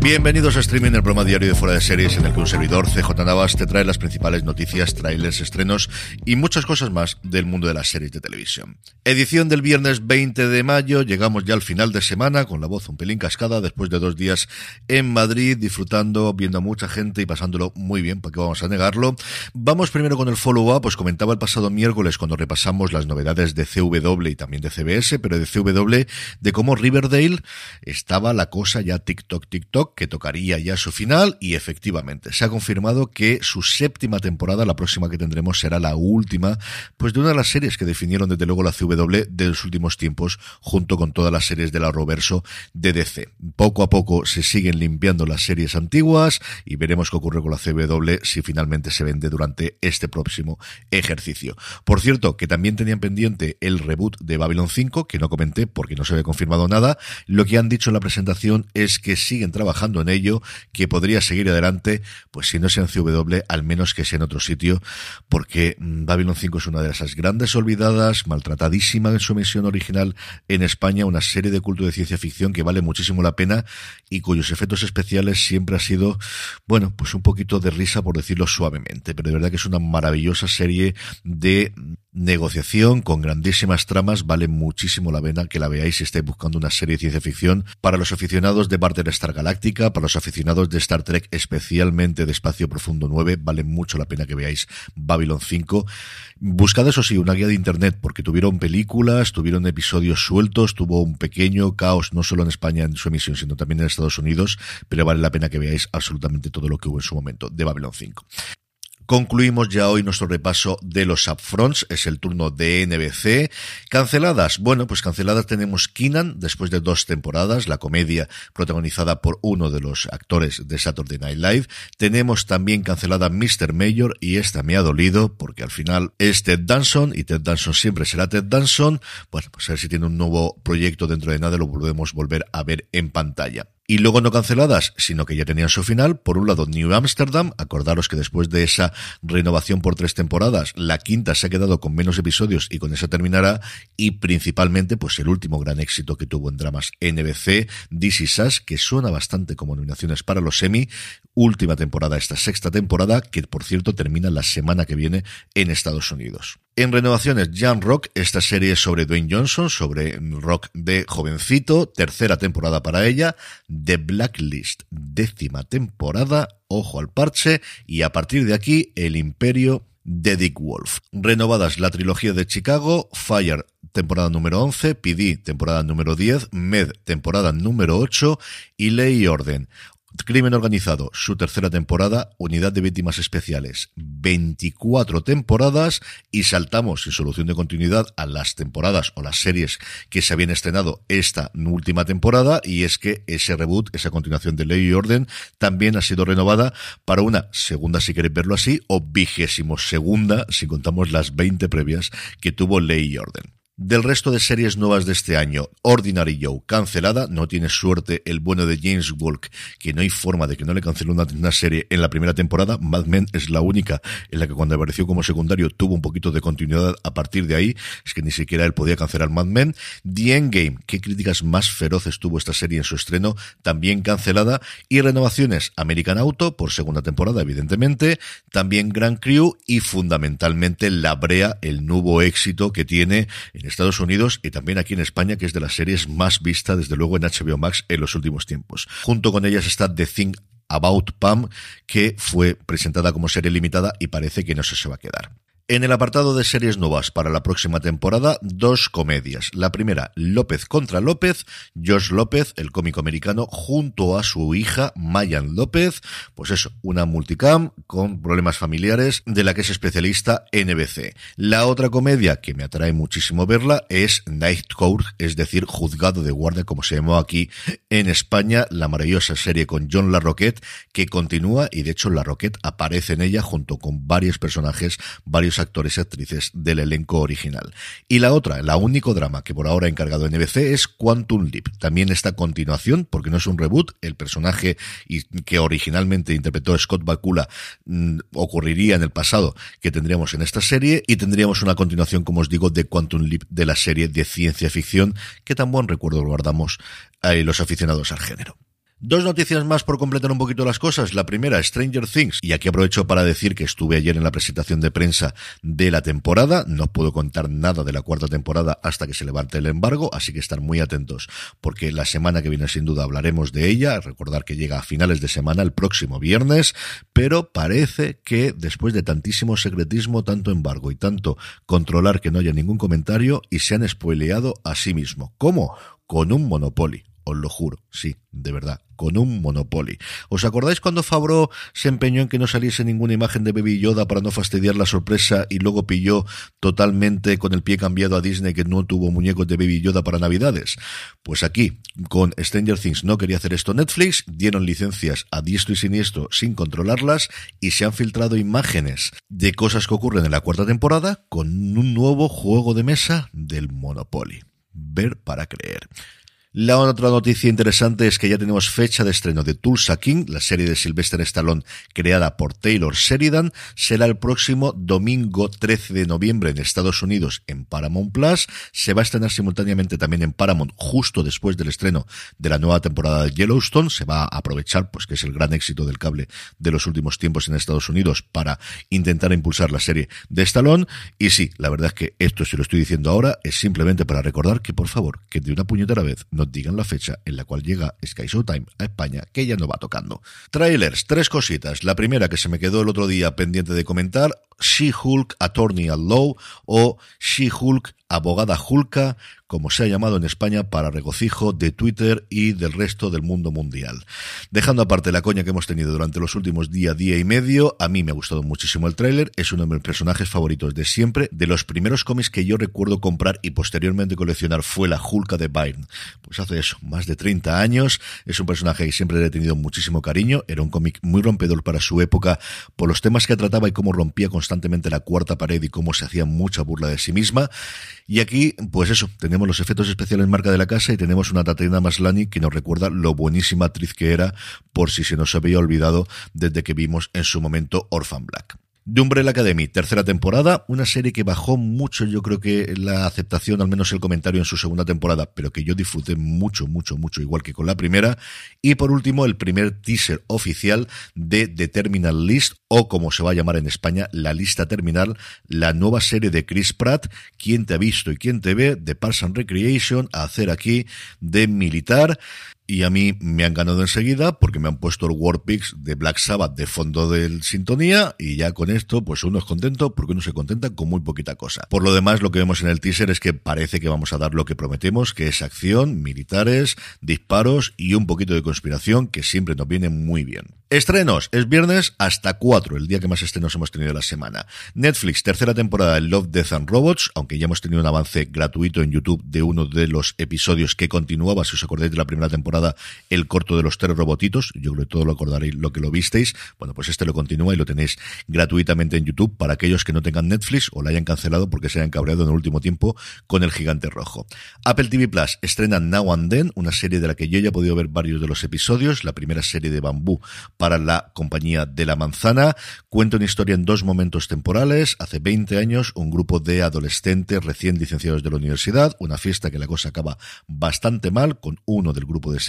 Bienvenidos a Streaming, el programa diario de Fuera de Series en el que un servidor, CJ Navas, te trae las principales noticias, trailers, estrenos y muchas cosas más del mundo de las series de televisión. Edición del viernes 20 de mayo, llegamos ya al final de semana con la voz un pelín cascada después de dos días en Madrid disfrutando, viendo a mucha gente y pasándolo muy bien, porque vamos a negarlo. Vamos primero con el follow-up, pues comentaba el pasado miércoles cuando repasamos las novedades de CW y también de CBS, pero de CW, de cómo Riverdale estaba la cosa ya TikTok, TikTok, que tocaría ya su final y efectivamente se ha confirmado que su séptima temporada, la próxima que tendremos, será la última, pues de una de las series que definieron desde luego la CW de los últimos tiempos, junto con todas las series de la Roverso de DC. Poco a poco se siguen limpiando las series antiguas y veremos qué ocurre con la CW si finalmente se vende durante este próximo ejercicio. Por cierto, que también tenían pendiente el reboot de Babylon 5, que no comenté porque no se había confirmado nada. Lo que han dicho en la presentación es que siguen trabajando en ello, que podría seguir adelante, pues si no sea en CW, al menos que sea en otro sitio, porque mm, Babylon 5 es una de esas grandes olvidadas, maltratadísima en su emisión original en España, una serie de culto de ciencia ficción que vale muchísimo la pena y cuyos efectos especiales siempre ha sido, bueno, pues un poquito de risa por decirlo suavemente, pero de verdad que es una maravillosa serie de negociación con grandísimas tramas, vale muchísimo la pena que la veáis si estáis buscando una serie de ciencia ficción. Para los aficionados de Star Galáctica, para los aficionados de Star Trek, especialmente de Espacio Profundo 9, vale mucho la pena que veáis Babylon 5. Buscad eso sí, una guía de internet, porque tuvieron películas, tuvieron episodios sueltos, tuvo un pequeño caos, no solo en España en su emisión, sino también en Estados Unidos, pero vale la pena que veáis absolutamente todo lo que hubo en su momento de Babylon 5. Concluimos ya hoy nuestro repaso de los upfronts, es el turno de NBC. Canceladas, bueno, pues canceladas tenemos Keenan después de dos temporadas, la comedia protagonizada por uno de los actores de Saturday Night Live. Tenemos también cancelada Mr. Mayor y esta me ha dolido porque al final es Ted Danson y Ted Danson siempre será Ted Danson. Bueno, pues a ver si tiene un nuevo proyecto dentro de nada lo podemos volver a ver en pantalla y luego no canceladas, sino que ya tenían su final. Por un lado, New Amsterdam, acordaros que después de esa renovación por tres temporadas, la quinta se ha quedado con menos episodios y con esa terminará, y principalmente, pues el último gran éxito que tuvo en dramas NBC, This Is Us, que suena bastante como nominaciones para los Emmy, última temporada, esta sexta temporada, que por cierto termina la semana que viene en Estados Unidos. En renovaciones, Jan Rock, esta serie sobre Dwayne Johnson, sobre rock de jovencito, tercera temporada para ella, The Blacklist, décima temporada, ojo al parche, y a partir de aquí, El Imperio de Dick Wolf. Renovadas la trilogía de Chicago, Fire, temporada número 11, PD, temporada número 10, Med, temporada número 8 y Ley y Orden. Crimen Organizado, su tercera temporada, Unidad de Víctimas Especiales, 24 temporadas y saltamos sin solución de continuidad a las temporadas o las series que se habían estrenado esta última temporada y es que ese reboot, esa continuación de Ley y Orden también ha sido renovada para una segunda si queréis verlo así o vigésimo segunda si contamos las 20 previas que tuvo Ley y Orden. Del resto de series nuevas de este año, Ordinary Joe, cancelada, no tiene suerte el bueno de James Walk, que no hay forma de que no le cancele una, serie en la primera temporada, Mad Men es la única en la que cuando apareció como secundario tuvo un poquito de continuidad. A partir de ahí, es que ni siquiera él podía cancelar Mad Men. The Endgame, qué críticas más feroces tuvo esta serie en su estreno, también cancelada, y renovaciones American Auto, por segunda temporada evidentemente, también Grand Crew y fundamentalmente La Brea, el nuevo éxito que tiene Estados Unidos y también aquí en España, que es de las series más vistas, desde luego, en HBO Max en los últimos tiempos. Junto con ellas está The Thing About Pam, que fue presentada como serie limitada y parece que no se, se va a quedar. En el apartado de series nuevas para la próxima temporada, dos comedias. La primera, López contra López, Josh López, el cómico americano, junto a su hija, Mayan López, pues eso, una multicam con problemas familiares de la que es especialista NBC. La otra comedia que me atrae muchísimo verla es Night Court, es decir, Juzgado de Guardia, como se llamó aquí en España, la maravillosa serie con John LaRoquette, que continúa y de hecho LaRoquette aparece en ella junto con varios personajes, varios actores y actrices del elenco original. Y la otra, la único drama que por ahora ha encargado NBC es Quantum Leap. También esta continuación, porque no es un reboot, el personaje que originalmente interpretó Scott Bakula mm, ocurriría en el pasado que tendríamos en esta serie y tendríamos una continuación, como os digo, de Quantum Leap de la serie de ciencia ficción que tan buen recuerdo guardamos a los aficionados al género. Dos noticias más por completar un poquito las cosas. La primera, Stranger Things. Y aquí aprovecho para decir que estuve ayer en la presentación de prensa de la temporada. No puedo contar nada de la cuarta temporada hasta que se levante el embargo, así que estar muy atentos porque la semana que viene sin duda hablaremos de ella. Recordar que llega a finales de semana el próximo viernes, pero parece que después de tantísimo secretismo, tanto embargo y tanto controlar que no haya ningún comentario y se han spoileado a sí mismo. ¿Cómo? Con un Monopoly os lo juro, sí, de verdad, con un Monopoly. ¿Os acordáis cuando Fabro se empeñó en que no saliese ninguna imagen de Baby Yoda para no fastidiar la sorpresa y luego pilló totalmente con el pie cambiado a Disney que no tuvo muñecos de Baby Yoda para Navidades? Pues aquí, con Stranger Things no quería hacer esto Netflix, dieron licencias a diestro y siniestro sin controlarlas y se han filtrado imágenes de cosas que ocurren en la cuarta temporada con un nuevo juego de mesa del Monopoly. Ver para creer. La otra noticia interesante es que ya tenemos fecha de estreno de Tulsa King, la serie de Sylvester Stallone creada por Taylor Sheridan. Será el próximo domingo 13 de noviembre en Estados Unidos en Paramount Plus. Se va a estrenar simultáneamente también en Paramount justo después del estreno de la nueva temporada de Yellowstone. Se va a aprovechar, pues que es el gran éxito del cable de los últimos tiempos en Estados Unidos para intentar impulsar la serie de Stallone. Y sí, la verdad es que esto, si lo estoy diciendo ahora, es simplemente para recordar que por favor, que de una puñetera vez no digan la fecha en la cual llega Sky Showtime a España, que ya no va tocando. Trailers, tres cositas. La primera que se me quedó el otro día pendiente de comentar, She-Hulk Attorney at Law o She-Hulk Abogada Hulka, como se ha llamado en España para regocijo de Twitter y del resto del mundo mundial. Dejando aparte la coña que hemos tenido durante los últimos día, día y medio, a mí me ha gustado muchísimo el tráiler, es uno de mis personajes favoritos de siempre, de los primeros cómics que yo recuerdo comprar y posteriormente coleccionar fue la Hulka de Byrne. Pues hace eso, más de 30 años, es un personaje que siempre le he tenido muchísimo cariño, era un cómic muy rompedor para su época por los temas que trataba y cómo rompía constantemente la cuarta pared y cómo se hacía mucha burla de sí misma. Y aquí, pues eso, tenemos los efectos especiales marca de la casa y tenemos una Tatiana Maslani que nos recuerda lo buenísima actriz que era, por si se nos había olvidado desde que vimos en su momento Orphan Black. The Umbrella Academy, tercera temporada, una serie que bajó mucho, yo creo que la aceptación, al menos el comentario en su segunda temporada, pero que yo disfruté mucho, mucho, mucho, igual que con la primera. Y por último, el primer teaser oficial de The Terminal List, o como se va a llamar en España, la lista terminal, la nueva serie de Chris Pratt, quien te ha visto y quién te ve, de Parks and Recreation, a hacer aquí de militar y a mí me han ganado enseguida porque me han puesto el Warpix de Black Sabbath de fondo del sintonía y ya con esto pues uno es contento porque uno se contenta con muy poquita cosa. Por lo demás lo que vemos en el teaser es que parece que vamos a dar lo que prometemos, que es acción, militares, disparos y un poquito de conspiración que siempre nos viene muy bien. Estrenos, es viernes hasta 4, el día que más estrenos hemos tenido la semana. Netflix, tercera temporada de Love, Death and Robots, aunque ya hemos tenido un avance gratuito en YouTube de uno de los episodios que continuaba, si os acordáis de la primera temporada el corto de los tres robotitos. Yo creo que todo lo acordaréis lo que lo visteis. Bueno, pues este lo continúa y lo tenéis gratuitamente en YouTube para aquellos que no tengan Netflix o la hayan cancelado porque se hayan cabreado en el último tiempo con el gigante rojo. Apple TV Plus estrena Now and Then, una serie de la que yo ya he podido ver varios de los episodios, la primera serie de bambú para la compañía de la manzana. Cuenta una historia en dos momentos temporales. Hace 20 años, un grupo de adolescentes recién licenciados de la universidad, una fiesta que la cosa acaba bastante mal, con uno del grupo de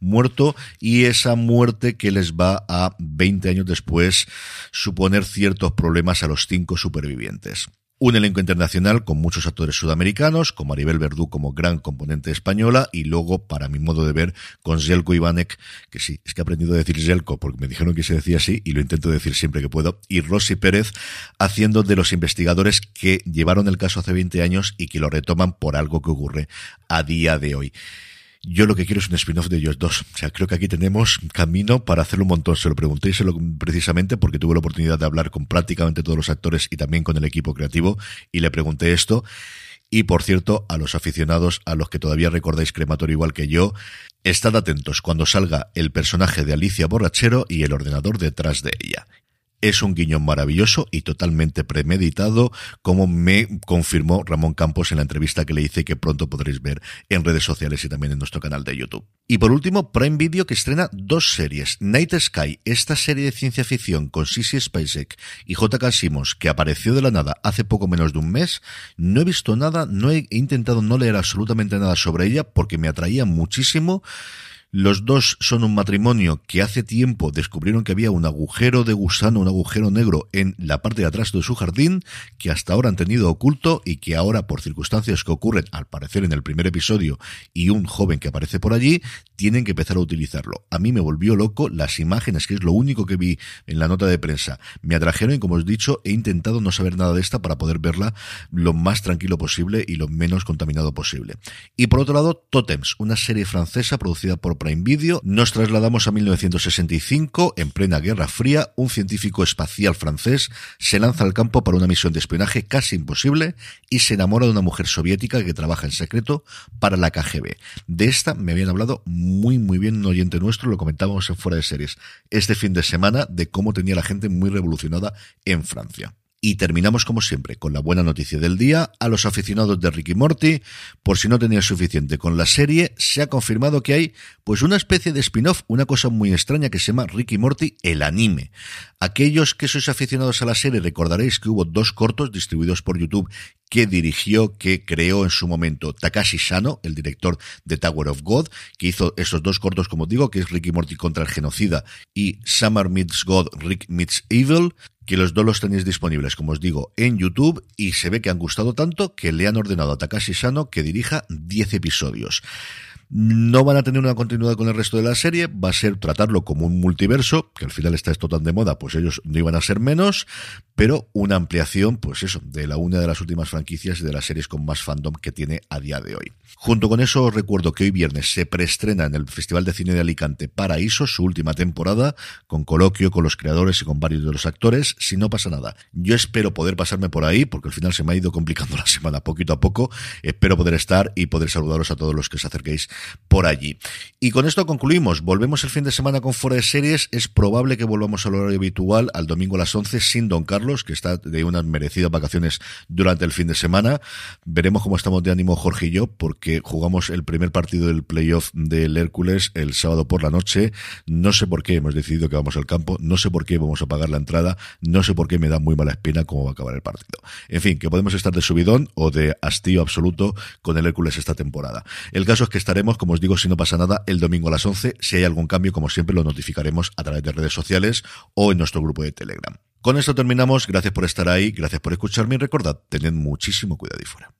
muerto, y esa muerte que les va a 20 años después suponer ciertos problemas a los cinco supervivientes. Un elenco internacional con muchos actores sudamericanos, con Maribel Verdú como gran componente española, y luego, para mi modo de ver, con Zelko Ivanek, que sí, es que he aprendido a decir Zelko porque me dijeron que se decía así, y lo intento decir siempre que puedo, y Rosy Pérez, haciendo de los investigadores que llevaron el caso hace 20 años y que lo retoman por algo que ocurre a día de hoy. Yo lo que quiero es un spin-off de ellos dos. O sea, creo que aquí tenemos camino para hacerlo un montón. Se lo pregunté se lo precisamente porque tuve la oportunidad de hablar con prácticamente todos los actores y también con el equipo creativo y le pregunté esto. Y por cierto, a los aficionados, a los que todavía recordáis Crematorio igual que yo, estad atentos cuando salga el personaje de Alicia Borrachero y el ordenador detrás de ella. Es un guiño maravilloso y totalmente premeditado, como me confirmó Ramón Campos en la entrevista que le hice que pronto podréis ver en redes sociales y también en nuestro canal de YouTube. Y por último, Prime Video que estrena dos series. Night Sky, esta serie de ciencia ficción con Sissy Spacek y J.K. Simmons, que apareció de la nada hace poco menos de un mes. No he visto nada, no he intentado no leer absolutamente nada sobre ella porque me atraía muchísimo. Los dos son un matrimonio que hace tiempo descubrieron que había un agujero de gusano, un agujero negro en la parte de atrás de su jardín, que hasta ahora han tenido oculto y que ahora, por circunstancias que ocurren, al parecer en el primer episodio, y un joven que aparece por allí, tienen que empezar a utilizarlo. A mí me volvió loco las imágenes, que es lo único que vi en la nota de prensa. Me atrajeron y, como os he dicho, he intentado no saber nada de esta para poder verla lo más tranquilo posible y lo menos contaminado posible. Y por otro lado, Totems, una serie francesa producida por Prime Video, nos trasladamos a 1965, en plena Guerra Fría, un científico espacial francés se lanza al campo para una misión de espionaje casi imposible y se enamora de una mujer soviética que trabaja en secreto para la KGB. De esta me habían hablado muy muy bien un oyente nuestro, lo comentábamos en fuera de series este fin de semana de cómo tenía la gente muy revolucionada en Francia. Y terminamos como siempre con la buena noticia del día. A los aficionados de Ricky Morty, por si no tenía suficiente con la serie, se ha confirmado que hay pues una especie de spin-off, una cosa muy extraña que se llama Ricky Morty el anime. Aquellos que sois aficionados a la serie recordaréis que hubo dos cortos distribuidos por YouTube que dirigió, que creó en su momento Takashi Sano, el director de Tower of God, que hizo esos dos cortos, como digo, que es Ricky Morty contra el genocida y Summer Meets God, Rick Meets Evil, que los dos los tenéis disponibles, como os digo, en YouTube y se ve que han gustado tanto que le han ordenado a Takashi Sano que dirija 10 episodios. No van a tener una continuidad con el resto de la serie, va a ser tratarlo como un multiverso, que al final está esto tan de moda, pues ellos no iban a ser menos, pero una ampliación, pues eso, de la una de las últimas franquicias y de las series con más fandom que tiene a día de hoy. Junto con eso os recuerdo que hoy viernes se preestrena en el Festival de Cine de Alicante Paraíso, su última temporada, con coloquio con los creadores y con varios de los actores, si no pasa nada. Yo espero poder pasarme por ahí, porque al final se me ha ido complicando la semana poquito a poco, espero poder estar y poder saludaros a todos los que os acerquéis por allí. Y con esto concluimos. Volvemos el fin de semana con Fuera de Series. Es probable que volvamos al horario habitual, al domingo a las 11, sin Don Carlos, que está de unas merecidas vacaciones durante el fin de semana. Veremos cómo estamos de ánimo Jorge y yo, porque jugamos el primer partido del playoff del Hércules el sábado por la noche. No sé por qué hemos decidido que vamos al campo, no sé por qué vamos a pagar la entrada, no sé por qué me da muy mala espina cómo va a acabar el partido. En fin, que podemos estar de subidón o de hastío absoluto con el Hércules esta temporada. El caso es que estaremos, como os digo, si no pasa nada, el domingo a las 11. Si hay algún cambio, como siempre, lo notificaremos a través de redes sociales o en nuestro grupo de Telegram. Con esto terminamos. Gracias por estar ahí, gracias por escucharme y recordad, tened muchísimo cuidado y fuera.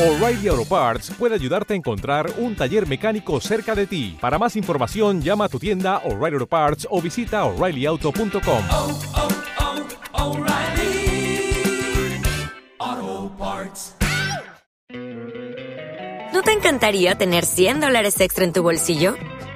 O'Reilly Auto Parts puede ayudarte a encontrar un taller mecánico cerca de ti. Para más información, llama a tu tienda O'Reilly Auto Parts o visita oreillyauto.com. Oh, oh, oh, ¿No te encantaría tener 100 dólares extra en tu bolsillo?